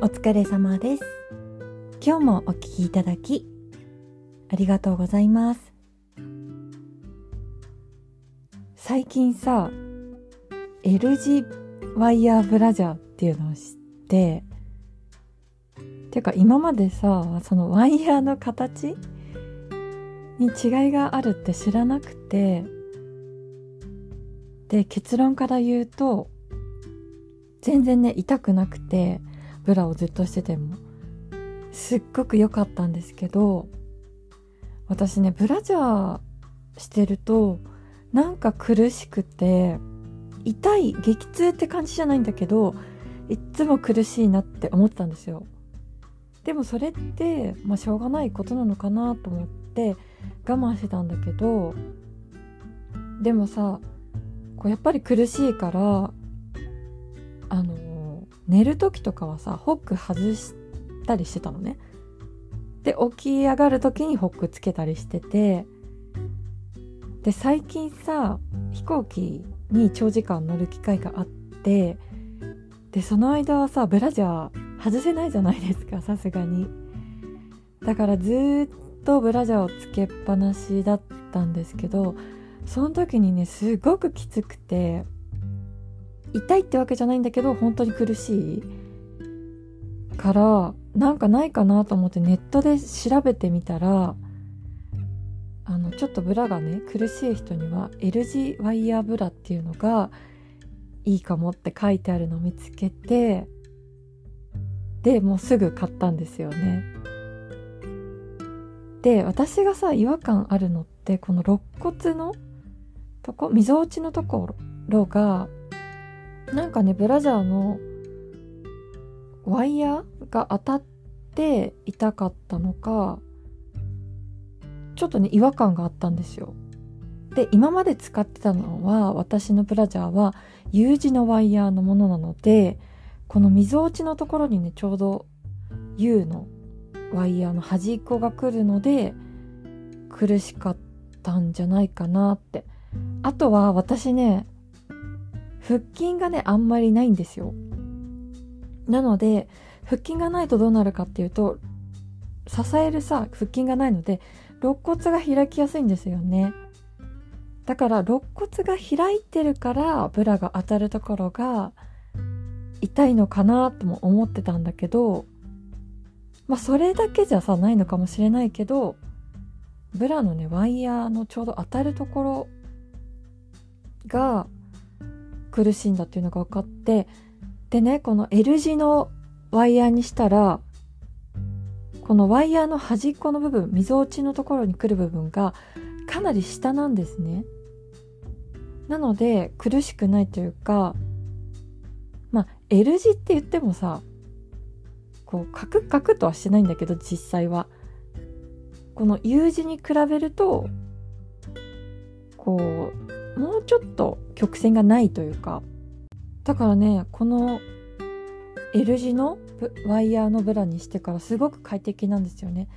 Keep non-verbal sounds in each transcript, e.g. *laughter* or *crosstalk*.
お疲れ様です。今日もお聞きいただき、ありがとうございます。最近さ、L 字ワイヤーブラジャーっていうのを知って、ていうか今までさ、そのワイヤーの形に違いがあるって知らなくて、で、結論から言うと、全然ね、痛くなくて、ブラをずっとしてても、すっごく良かったんですけど、私ね、ブラジャーしてると、なんか苦しくて、痛い、激痛って感じじゃないんだけど、いっつも苦しいなって思ったんですよ。でもそれって、まあ、しょうがないことなのかなと思って我慢してたんだけどでもさこうやっぱり苦しいからあの寝る時とかはさホック外したりしてたのね。で起き上がる時にホックつけたりしててで最近さ飛行機に長時間乗る機会があってでその間はさブラジャー外せないじゃないですかさすがに。だからずっとブラジャーをつけっぱなしだったんですけどその時にねすごくきつくて痛いってわけじゃないんだけど本当に苦しいからなんかないかなと思ってネットで調べてみたらあのちょっとブラがね苦しい人には L 字ワイヤーブラっていうのがいいかもって書いてあるのを見つけてでもうすぐ買ったんですよね。で私がさ違和感あるのってこの肋骨のとこ、溝落ちのところが、なんかね、ブラジャーのワイヤーが当たって痛かったのか、ちょっとね、違和感があったんですよ。で、今まで使ってたのは、私のブラジャーは U 字のワイヤーのものなので、この溝落ちのところにね、ちょうど U のワイヤーの端っこが来るので、苦しかったんじゃないかなってあとは私ね、腹筋がね、あんまりないんですよ。なので、腹筋がないとどうなるかっていうと、支えるさ、腹筋がないので、肋骨が開きやすいんですよね。だから肋骨が開いてるからブラが当たるところが痛いのかなとも思ってたんだけど、まあそれだけじゃさないのかもしれないけど、ブラのね、ワイヤーのちょうど当たるところが苦しいんだっていうのが分かってでねこの L 字のワイヤーにしたらこのワイヤーの端っこの部分溝落ちのところに来る部分がかなり下なんですね。なので苦しくないというかまあ L 字って言ってもさこうカクカクとはしてないんだけど実際は。この U 字に比べるとこうもうちょっと曲線がないというかだからねこの L 字のワイヤーのブラにしてからすごく快適なんですよね。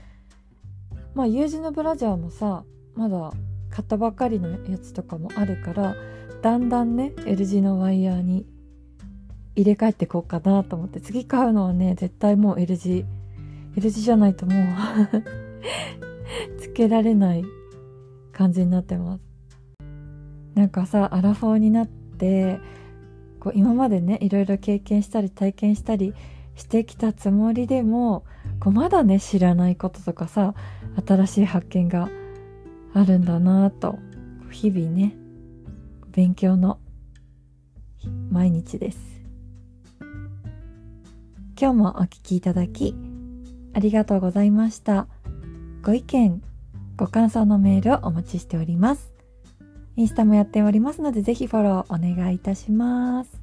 まあ U 字のブラジャーもさまだ買ったばかりのやつとかもあるからだんだんね L 字のワイヤーに入れ替えていこうかなと思って次買うのはね絶対もう L 字 L 字じゃないともう *laughs* つけられない感じになってます。なんかさアラフォーになってこう今までねいろいろ経験したり体験したりしてきたつもりでもこうまだね知らないこととかさ新しい発見があるんだなと日々ね勉強の毎日です。今日もお聴きいただきありがとうございました。ご意見ご感想のメールをお待ちしております。インスタもやっておりますので、ぜひフォローお願いいたします。